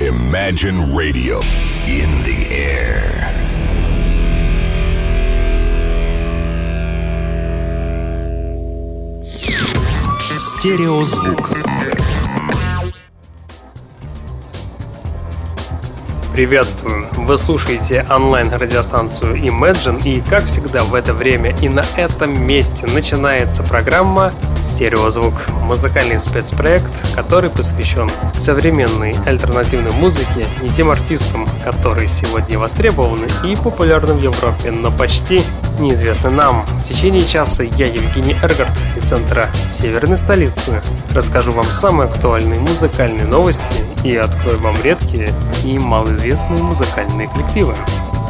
Imagine Radio in the air. Стереозвук. Приветствую! Вы слушаете онлайн-радиостанцию Imagine и, как всегда, в это время и на этом месте начинается программа «Стереозвук» — музыкальный спецпроект, который посвящен современной альтернативной музыке и тем артистам, которые сегодня востребованы и популярны в Европе, но почти неизвестны нам. В течение часа я, Евгений Эргард, из центра северной столицы, расскажу вам самые актуальные музыкальные новости и открою вам редкие и малоизвестные музыкальные коллективы.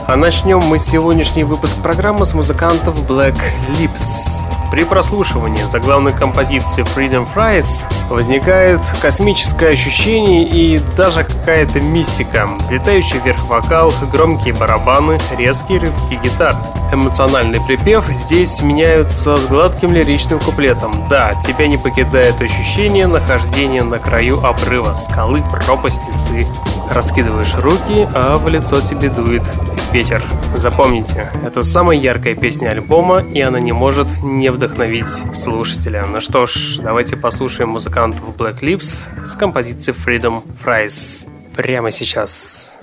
А начнем мы сегодняшний выпуск программы с музыкантов Black Lips. При прослушивании заглавной композиции Freedom Fries возникает космическое ощущение и даже какая-то мистика. Летающий вверх вокал, громкие барабаны, резкие рывки гитар. Эмоциональный припев здесь меняются с гладким лиричным куплетом. Да, тебя не покидает ощущение нахождения на краю обрыва, скалы, пропасти. Ты раскидываешь руки, а в лицо тебе дует ветер. Запомните, это самая яркая песня альбома, и она не может не вдохновить слушателя. Ну что ж, давайте послушаем музыкантов Black Lips с композицией Freedom Fries прямо сейчас.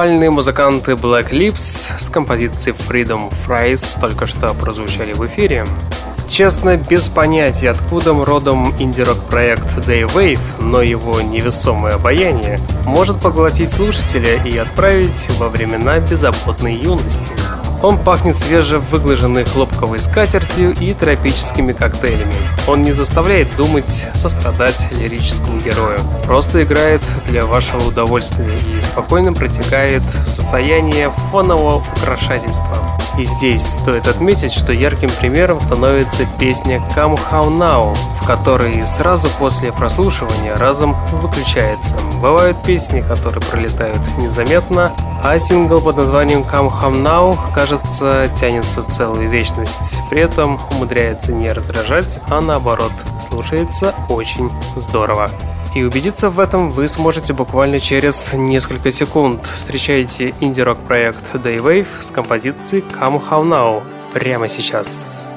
Брутальные музыканты Black Lips с композицией Freedom Fries только что прозвучали в эфире. Честно, без понятия, откуда родом инди-рок проект Daywave, но его невесомое обаяние может поглотить слушателя и отправить во времена беззаботной юности. Он пахнет свежевыглаженной хлопковой скатертью и тропическими коктейлями. Он не заставляет думать, сострадать лирическому герою. Просто играет для вашего удовольствия и спокойно протекает в состояние фонового украшательства. И здесь стоит отметить, что ярким примером становится песня Come How Now, в которой сразу после прослушивания разом выключается. Бывают песни, которые пролетают незаметно, а сингл под названием Come How Now, кажется, тянется целую вечность. При этом умудряется не раздражать, а наоборот, слушается очень здорово. И убедиться в этом вы сможете буквально через несколько секунд. Встречайте инди-рок проект Daywave с композицией Come How Now прямо сейчас.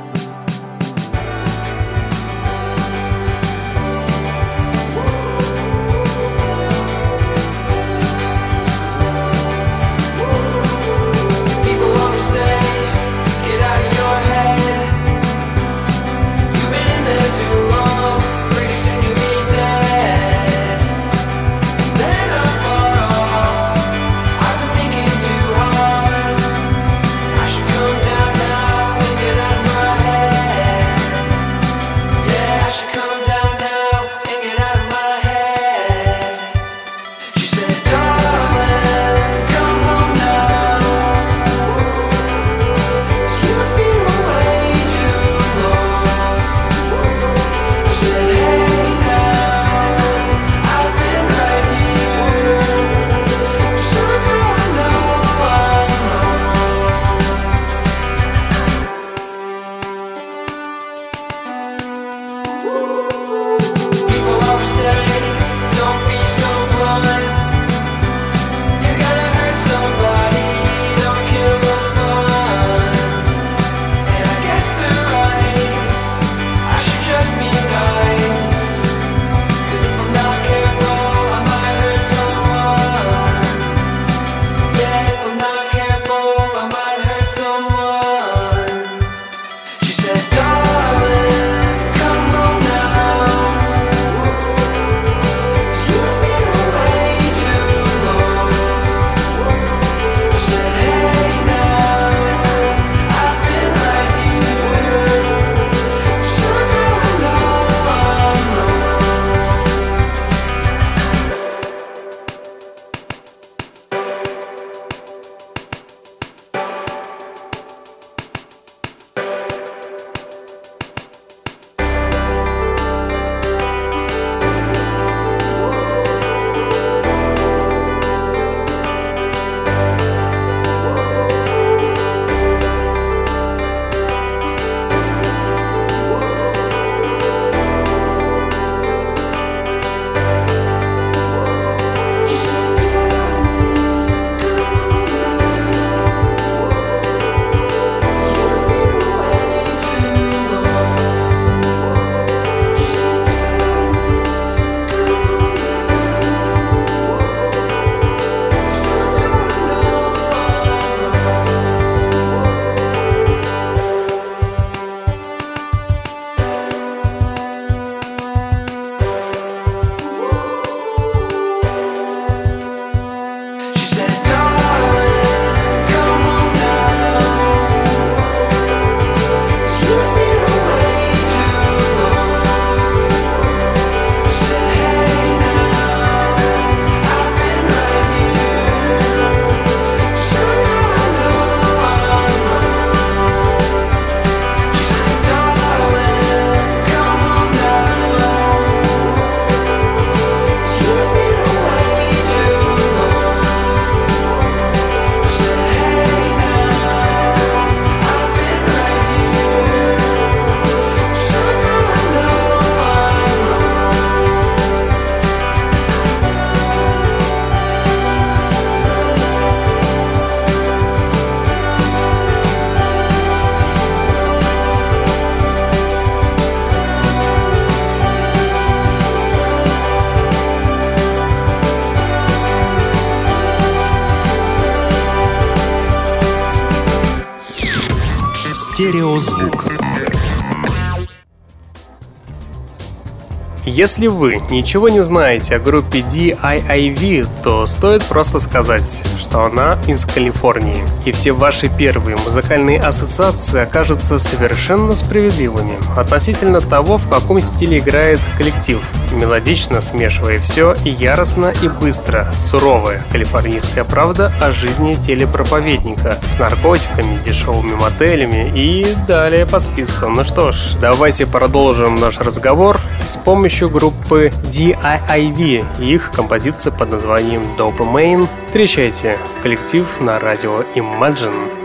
Если вы ничего не знаете о группе DIIV, то стоит просто сказать, что она из Калифорнии. И все ваши первые музыкальные ассоциации окажутся совершенно справедливыми относительно того, в каком стиле играет коллектив. Мелодично смешивая все и яростно и быстро. Суровая калифорнийская правда о жизни телепроповедника с наркотиками, дешевыми мотелями и далее по списку. Ну что ж, давайте продолжим наш разговор с помощью группы DIIV и их композиция под названием Dopamine. Встречайте коллектив на радио Imagine.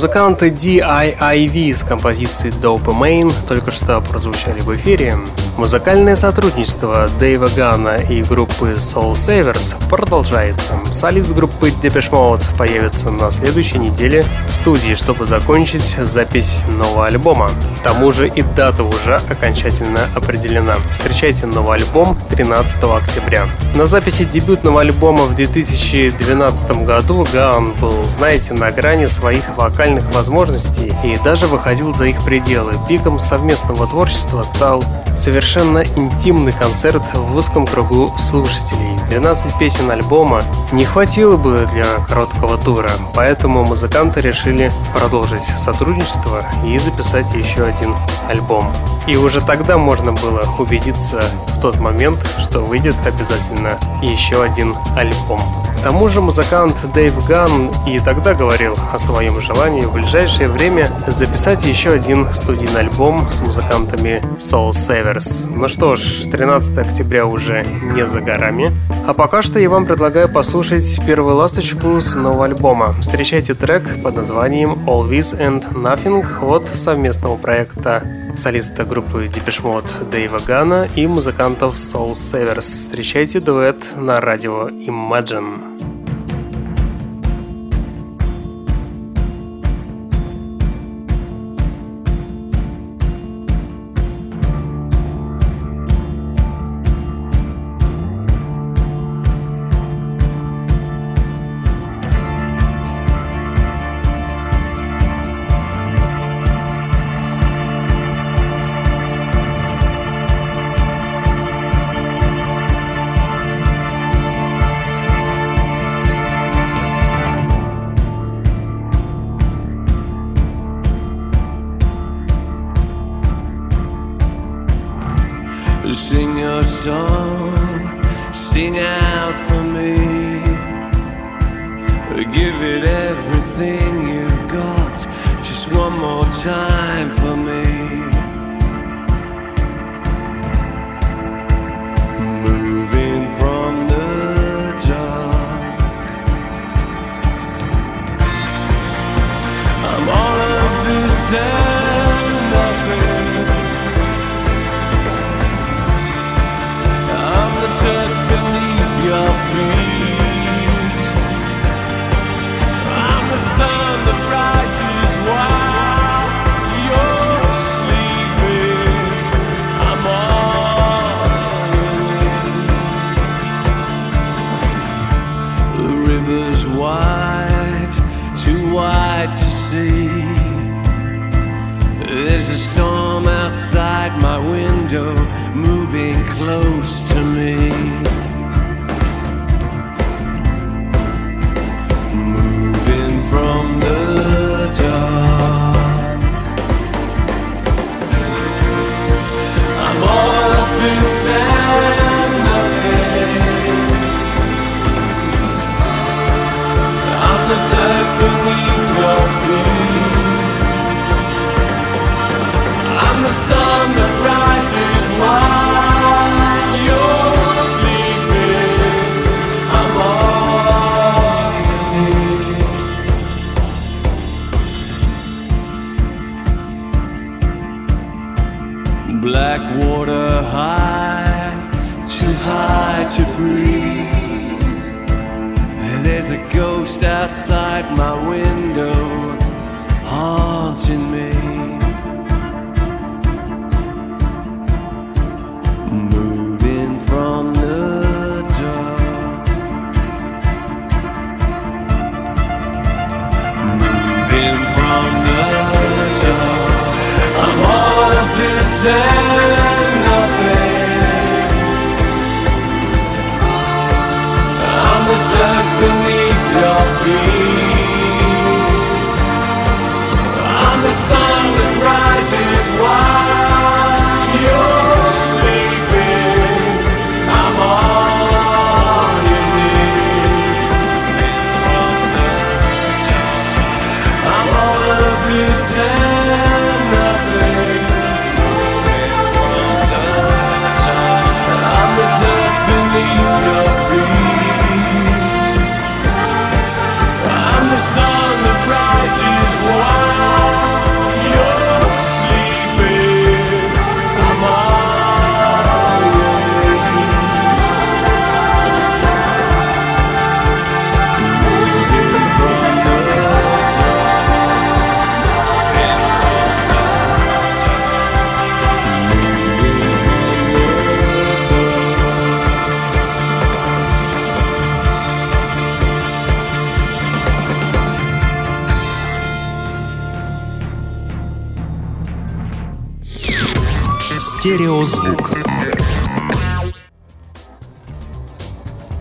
Музыканты DIIV с композицией Dopamine только что прозвучали в эфире. Музыкальное сотрудничество Дэйва Гана и группы Soul Savers продолжается. Солист группы Depeche Mode появится на следующей неделе в студии, чтобы закончить запись нового альбома. К тому же и дата уже окончательно определена. Встречайте новый альбом 13 октября. На записи дебютного альбома в 2012 году Ган был, знаете, на грани своих вокальных музыкальных возможностей и даже выходил за их пределы. Пиком совместного творчества стал совершенно интимный концерт в узком кругу слушателей. 12 песен альбома не хватило бы для короткого тура, поэтому музыканты решили продолжить сотрудничество и записать еще один альбом. И уже тогда можно было убедиться в тот момент, что выйдет обязательно еще один альбом. К тому же музыкант Дэйв Ган и тогда говорил о своем желании в ближайшее время записать еще один студийный альбом с музыкантами Soul Savers. Ну что ж, 13 октября уже не за горами. А пока что я вам предлагаю послушать первую ласточку с нового альбома. Встречайте трек под названием All This and Nothing от совместного проекта солиста группы Depeche Mode Дэйва Гана и музыкантов Soul Savers. Встречайте дуэт на радио Imagine. Sing your song, sing out for me. Give it everything you've got, just one more time for me. high, too high to breathe. And there's a ghost outside my window haunting me. Стереозвук.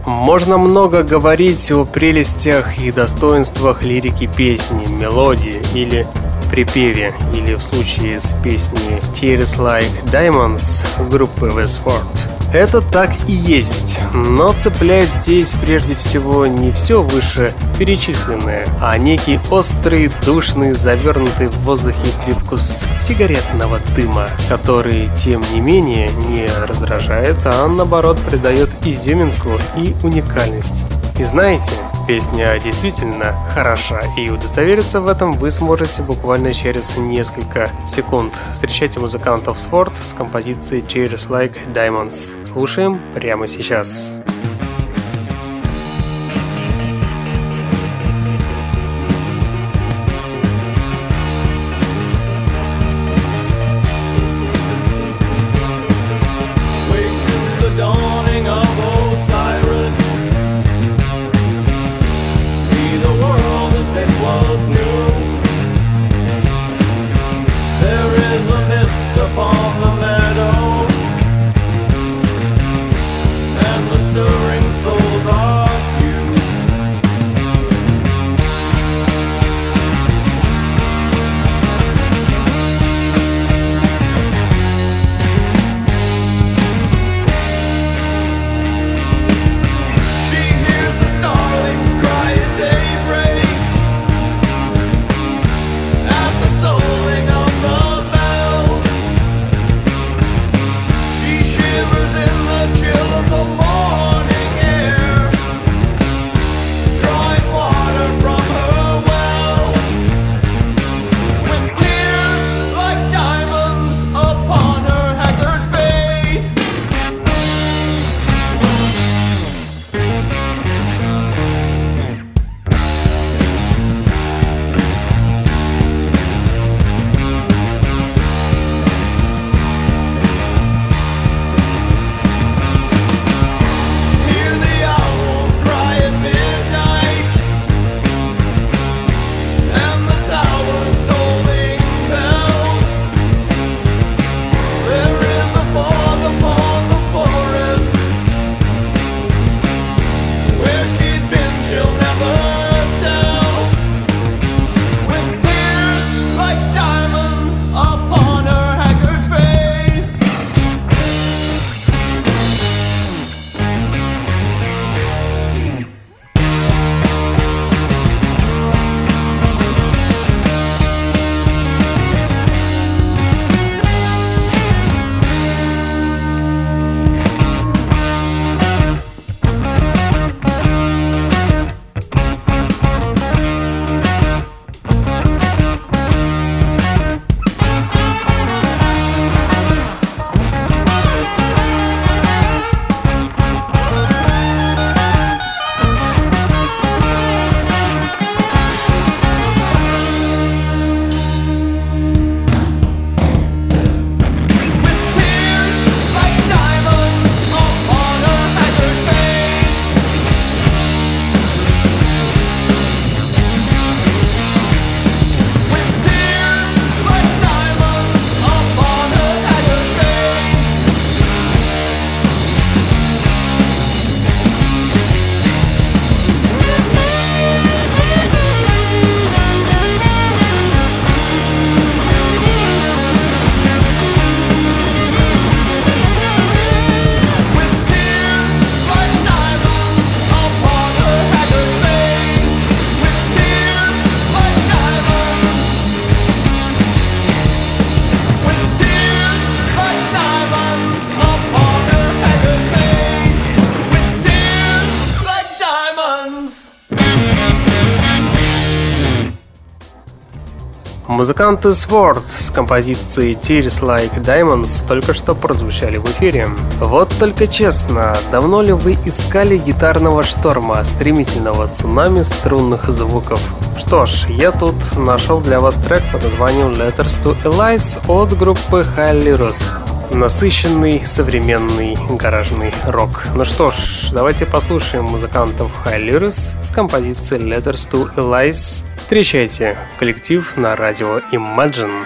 Можно много говорить о прелестях и достоинствах лирики песни, мелодии или припеве, или в случае с песней Tears Like Diamonds группы Westford. Это так и есть, но цепляет здесь прежде всего не все выше перечисленное, а некий острый, душный, завернутый в воздухе привкус сигаретного дыма, который, тем не менее, не раздражает, а наоборот придает изюминку и уникальность. И знаете, песня действительно хороша, и удостовериться в этом вы сможете буквально через несколько секунд. Встречайте музыкантов Sword с композицией Cheers Like Diamonds. Слушаем прямо сейчас. Сейчас. Музыканты Sword с композицией Tears Like Diamonds только что прозвучали в эфире. Вот только честно, давно ли вы искали гитарного шторма, стремительного цунами струнных звуков? Что ж, я тут нашел для вас трек под названием Letters to Elise от группы Halliros насыщенный современный гаражный рок. Ну что ж, давайте послушаем музыкантов Halliros с композицией Letters to Elise Встречайте коллектив на радио Imagine.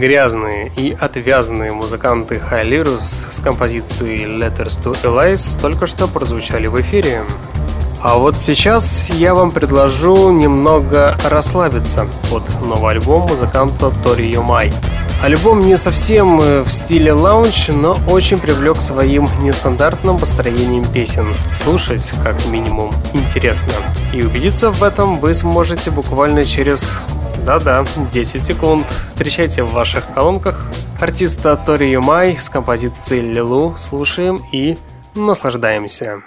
Грязные и отвязные музыканты Хайлирус с композицией Letters to Elias только что прозвучали в эфире. А вот сейчас я вам предложу немного расслабиться под новый альбом музыканта Тори Юмай. Альбом не совсем э, в стиле лаунч, но очень привлек своим нестандартным построением песен. Слушать, как минимум, интересно. И убедиться в этом вы сможете буквально через да-да, 10 секунд. Встречайте в ваших колонках артиста Тори Юмай с композицией Лилу. Слушаем и наслаждаемся.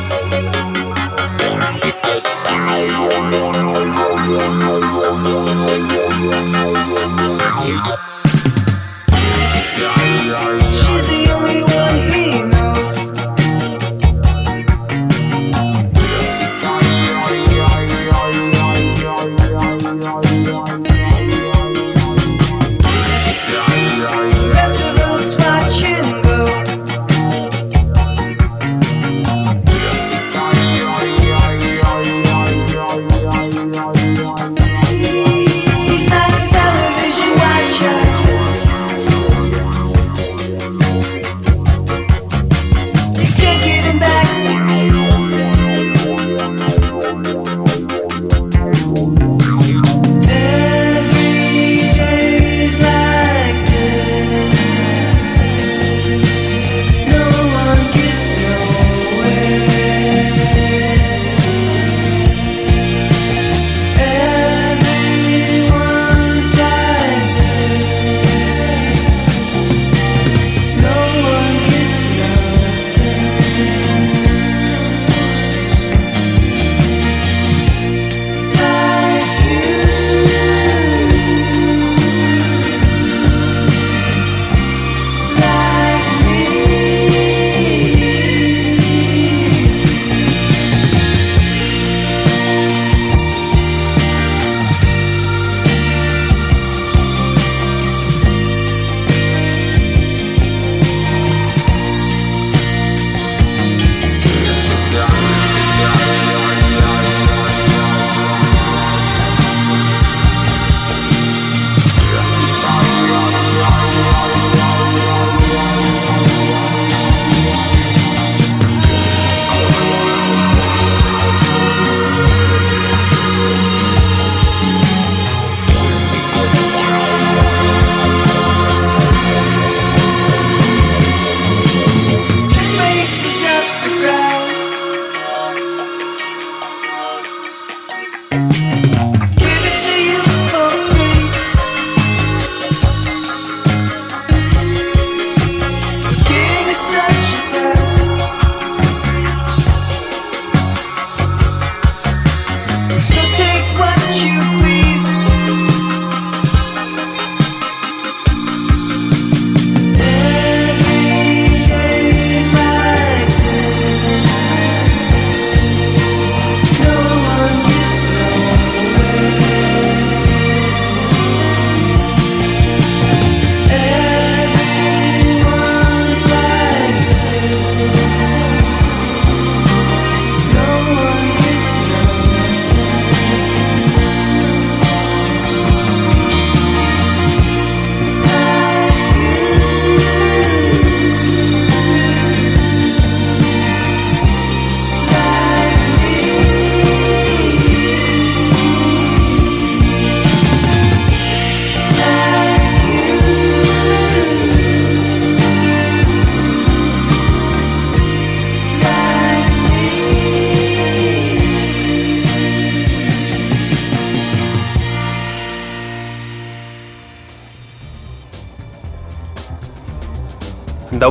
She's Yeah.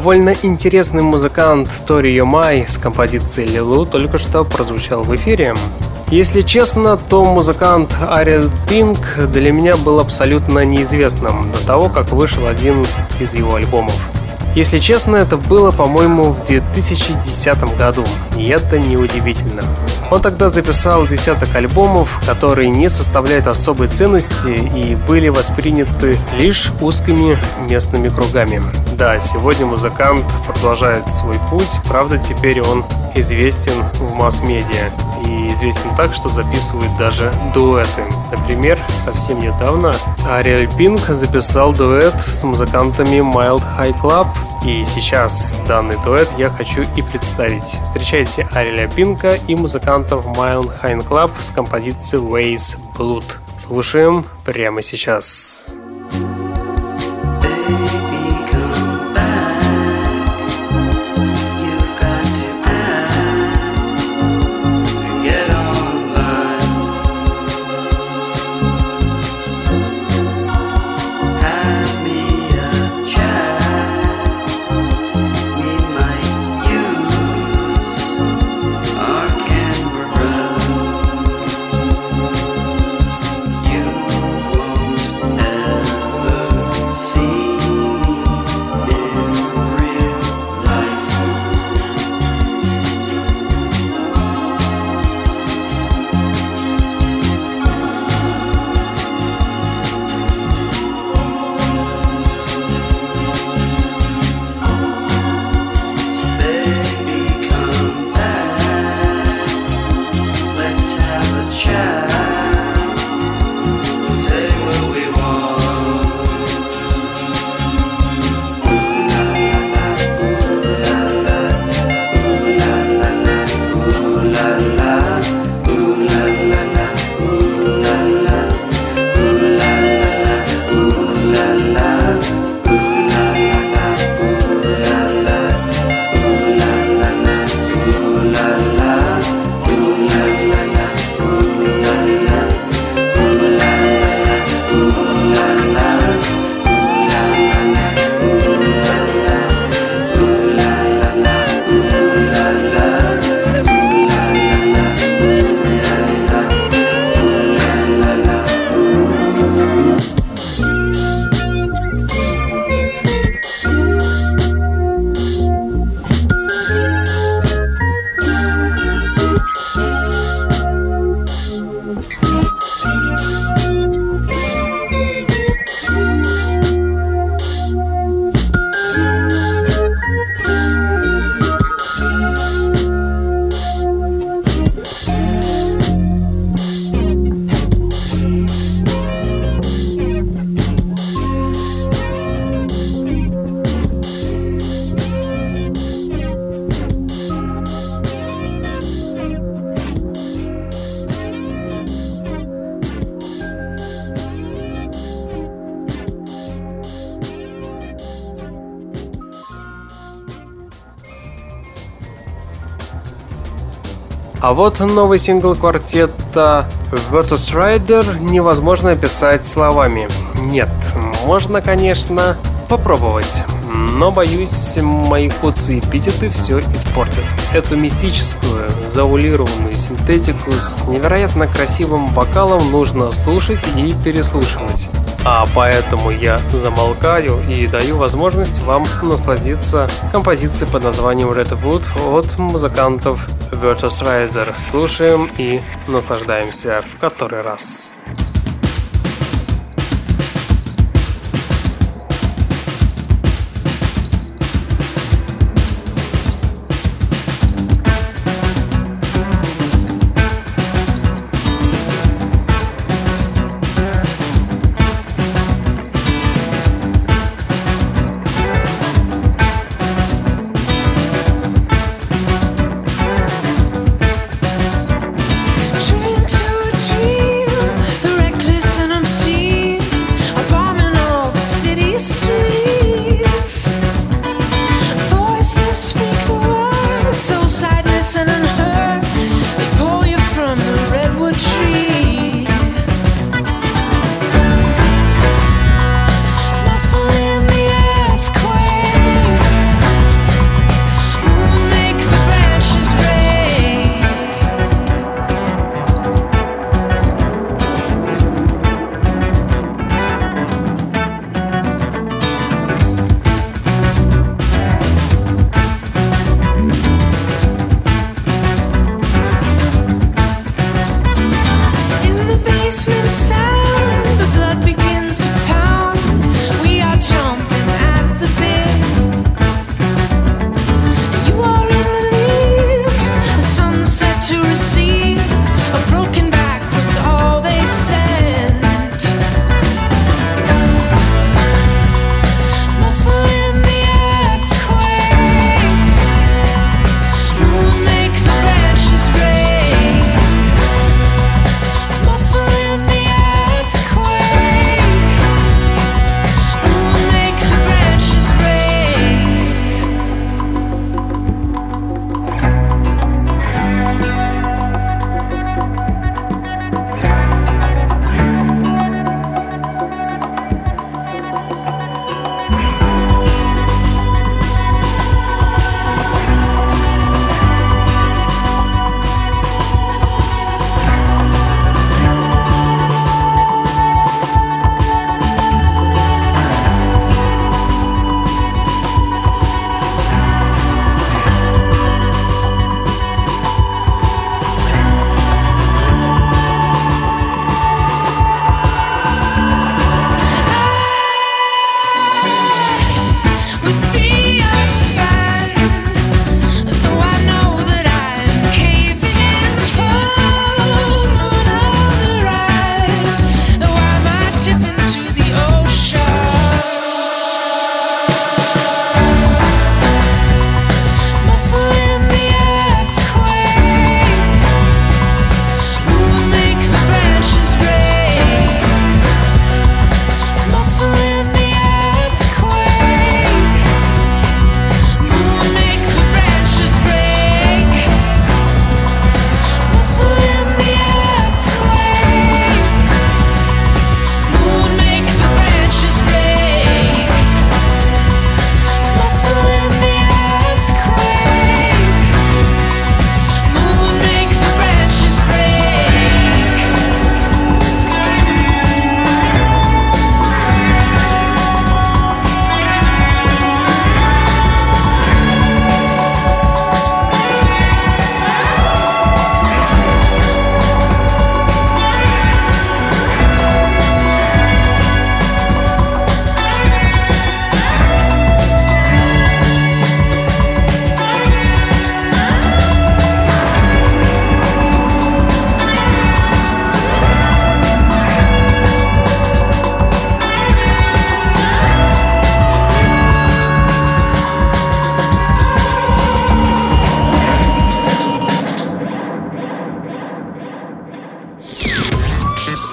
Довольно интересный музыкант Тори Йомай с композицией Лилу только что прозвучал в эфире. Если честно, то музыкант Ариэл Пинк для меня был абсолютно неизвестным до того, как вышел один из его альбомов. Если честно, это было, по-моему, в 2010 году, и это неудивительно. Он тогда записал десяток альбомов, которые не составляют особой ценности и были восприняты лишь узкими местными кругами. Да, сегодня музыкант продолжает свой путь, правда теперь он известен в масс-медиа известен так, что записывает даже дуэты. Например, совсем недавно Ариэль Пинк записал дуэт с музыкантами Mild High Club, и сейчас данный дуэт я хочу и представить. Встречайте Ариэля Пинка и музыкантов Mild High Club с композицией Ways Blood. Слушаем прямо сейчас. Baby, А вот новый сингл квартета Virtus Rider невозможно описать словами. Нет, можно, конечно, попробовать. Но, боюсь, мои коцы и эпитеты все испортят. Эту мистическую, заулированную синтетику с невероятно красивым вокалом нужно слушать и переслушивать. А поэтому я замолкаю и даю возможность вам насладиться композицией под названием Redwood от музыкантов Virtus Rider. Слушаем и наслаждаемся в который раз.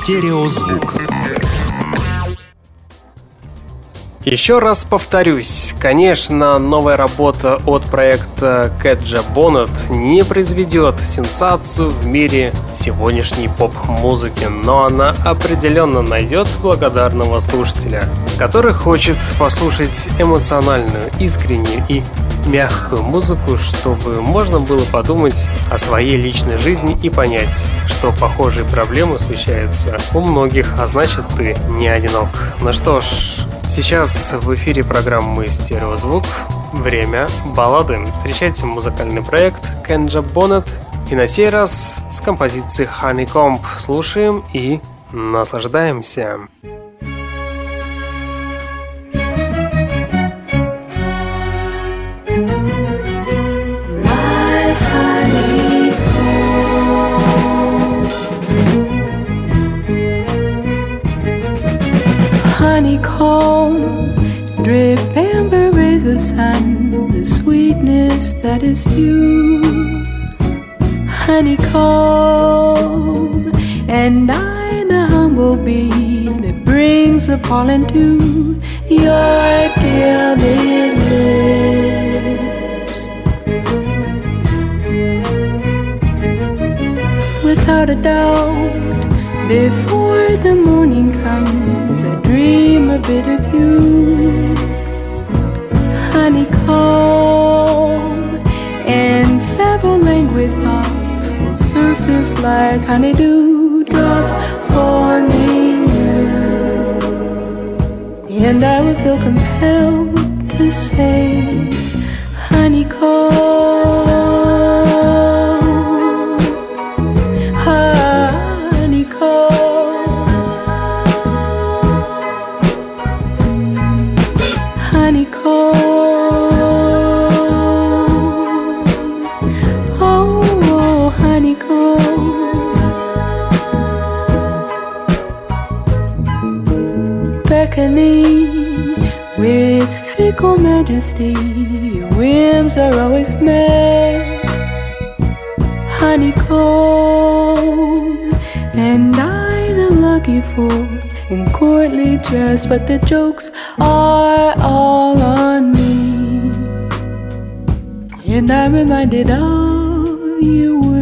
Стереозвук. Еще раз повторюсь, конечно, новая работа от проекта Кэджа Боннет не произведет сенсацию в мире сегодняшней поп-музыки, но она определенно найдет благодарного слушателя, который хочет послушать эмоциональную, искреннюю и мягкую музыку, чтобы можно было подумать о своей личной жизни и понять, что похожие проблемы случаются у многих, а значит ты не одинок. Ну что ж, Сейчас в эфире программы «Стереозвук». Время баллады. Встречайте музыкальный проект Кенджа Боннет. И на сей раз с композицией Honeycomb слушаем и наслаждаемся. Drip amber rays the sun, the sweetness that is you. Honeycomb, and I the humble bee that brings the pollen to your gilded lips. Without a doubt, before the morning comes, Dream a bit of you honeycomb, and several languid thoughts will surface like honeydew drops forming you. And I will feel compelled to say, honeycomb. Majesty, your whims are always met. Honeycomb, and I the lucky fool in courtly dress, but the jokes are all on me. And I'm reminded of your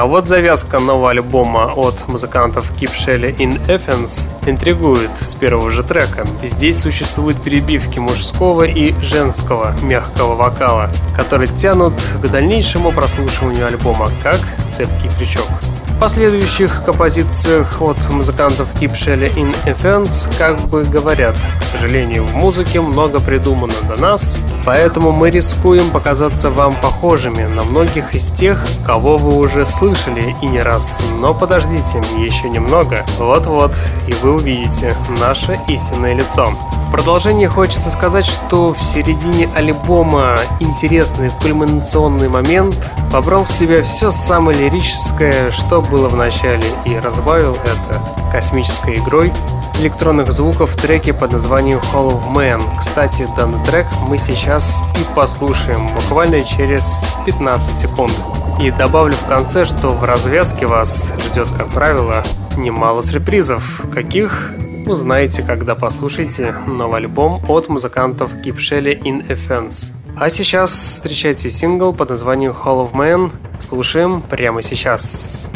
А вот завязка нового альбома от музыкантов Keep Shelley in Athens интригует с первого же трека. Здесь существуют перебивки мужского и женского мягкого вокала, которые тянут к дальнейшему прослушиванию альбома, как цепкий крючок. Последующих композициях от музыкантов Keep Shelley in Athens как бы говорят, к сожалению, в музыке много придумано до нас, Поэтому мы рискуем показаться вам похожими на многих из тех, кого вы уже слышали и не раз. Но подождите, еще немного. Вот-вот, и вы увидите наше истинное лицо. В продолжение хочется сказать, что в середине альбома интересный кульминационный момент побрал в себя все самое лирическое, что было в начале, и разбавил это космической игрой электронных звуков в треке под названием Hall of Man. Кстати, данный трек мы сейчас и послушаем буквально через 15 секунд. И добавлю в конце, что в развязке вас ждет, как правило, немало сюрпризов, каких узнаете, когда послушаете новый альбом от музыкантов Кипшели in Offense. А сейчас встречайте сингл под названием Hall of Man. Слушаем прямо сейчас.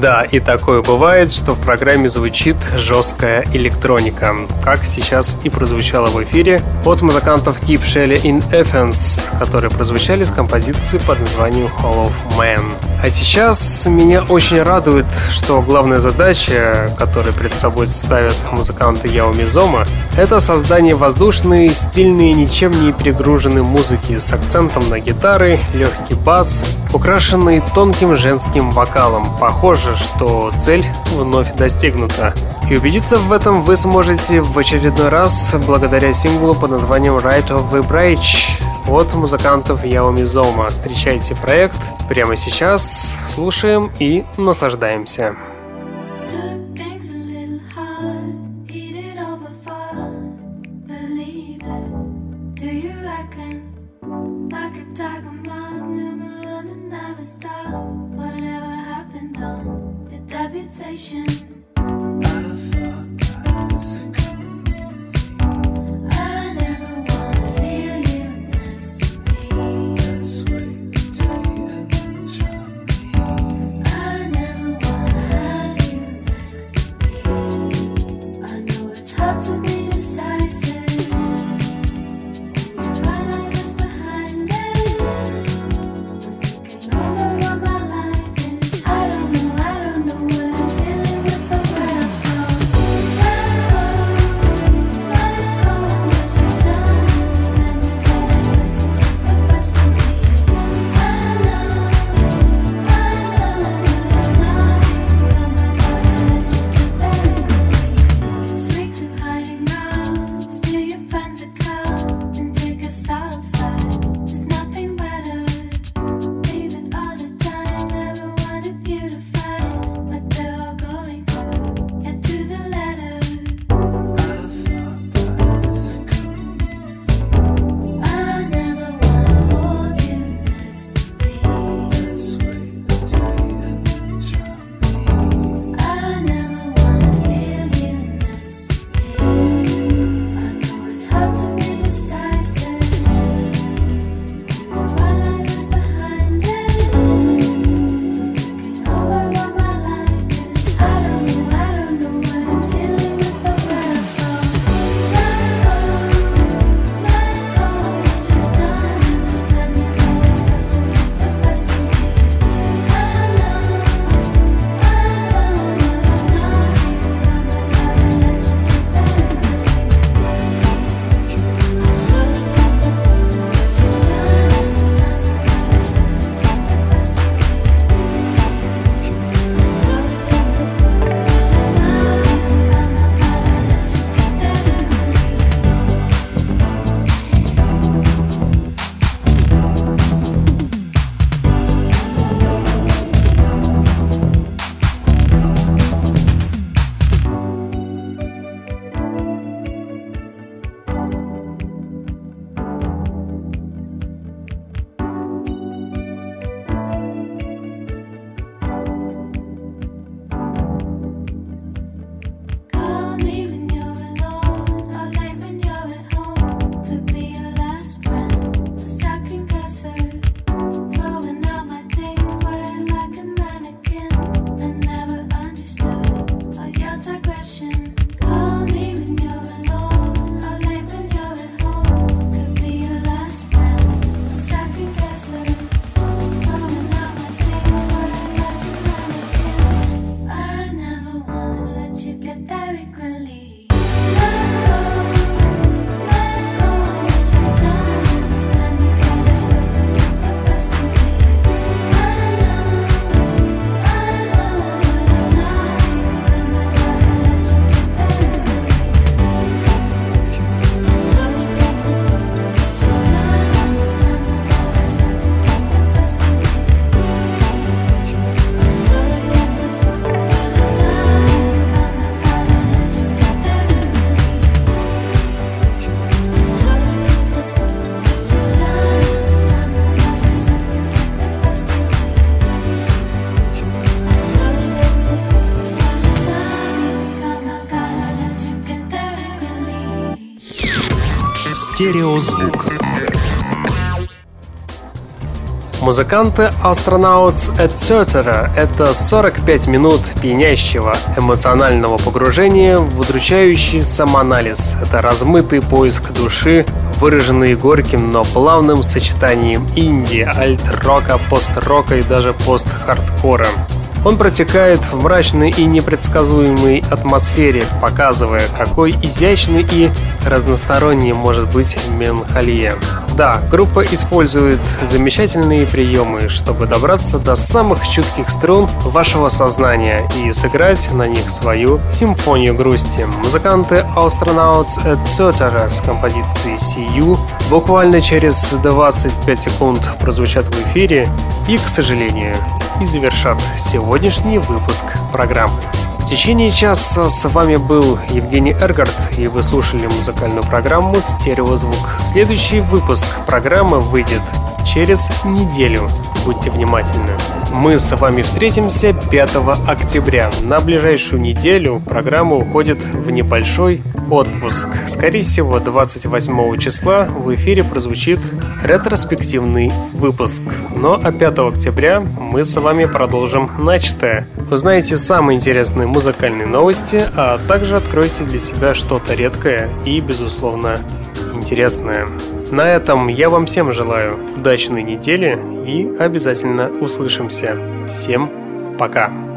Да, и такое бывает, что в программе звучит жесткая электроника, как сейчас и прозвучало в эфире от музыкантов Keep Shelley in Athens, которые прозвучали с композиции под названием Hall of Man. А сейчас меня очень радует, что главная задача, которую перед собой ставят музыканты Яо Мизома, это создание воздушной, стильной, ничем не перегруженной музыки с акцентом на гитары, легкий бас, украшенный тонким женским вокалом. Похоже, что цель вновь достигнута. И убедиться в этом вы сможете в очередной раз благодаря синглу под названием Right of the Bridge от музыкантов Яоми Зома. Встречайте проект прямо сейчас, слушаем и наслаждаемся. Стереозвук. Музыканты Astronauts Etc. — это 45 минут пьянящего эмоционального погружения в удручающий самоанализ. Это размытый поиск души, выраженный горьким, но плавным сочетанием инди, альт-рока, пост-рока и даже пост-хардкора. Он протекает в мрачной и непредсказуемой атмосфере, показывая, какой изящный и разносторонний может быть меланхолия. Да, группа использует замечательные приемы, чтобы добраться до самых чутких струн вашего сознания и сыграть на них свою симфонию грусти. Музыканты Astronauts Etc. с композицией You буквально через 25 секунд прозвучат в эфире и, к сожалению, и завершат сегодняшний выпуск программы. В течение часа с вами был Евгений Эргард, и вы слушали музыкальную программу «Стереозвук». Следующий выпуск программы выйдет через неделю. Будьте внимательны. Мы с вами встретимся 5 октября. На ближайшую неделю программа уходит в небольшой отпуск. Скорее всего, 28 числа в эфире прозвучит ретроспективный выпуск. Но а 5 октября мы с вами продолжим начатое. Узнаете самые интересные музыкальные новости, а также откроете для себя что-то редкое и, безусловно, интересное. На этом я вам всем желаю удачной недели и обязательно услышимся. Всем пока!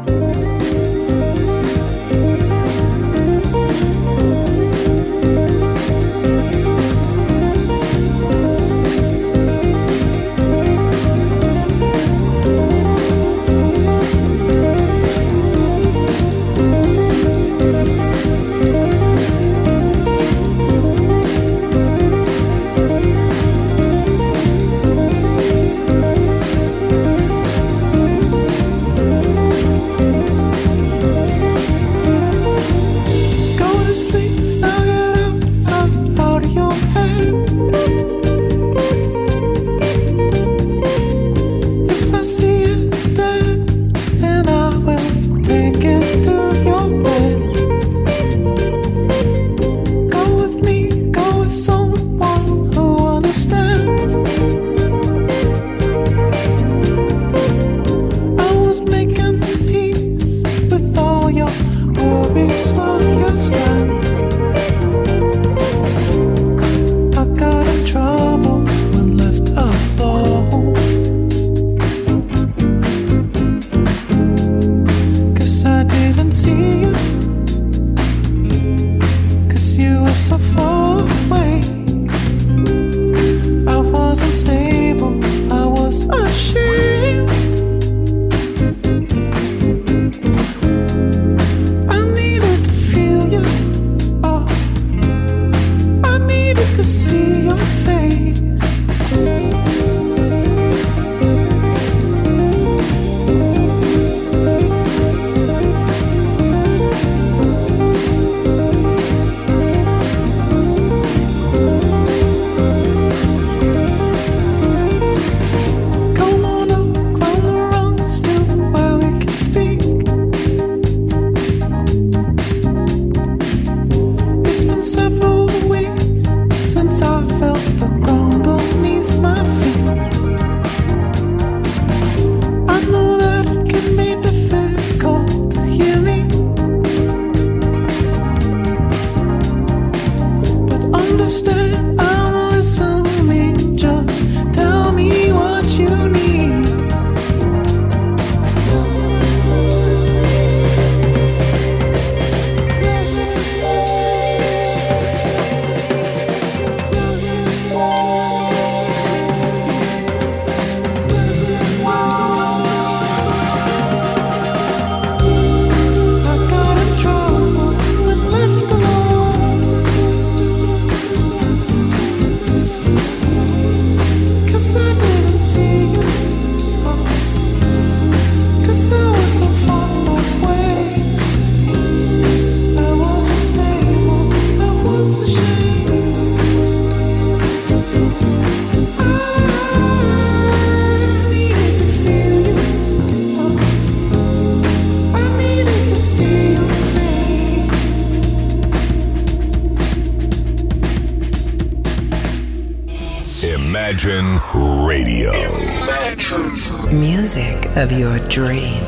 a dream.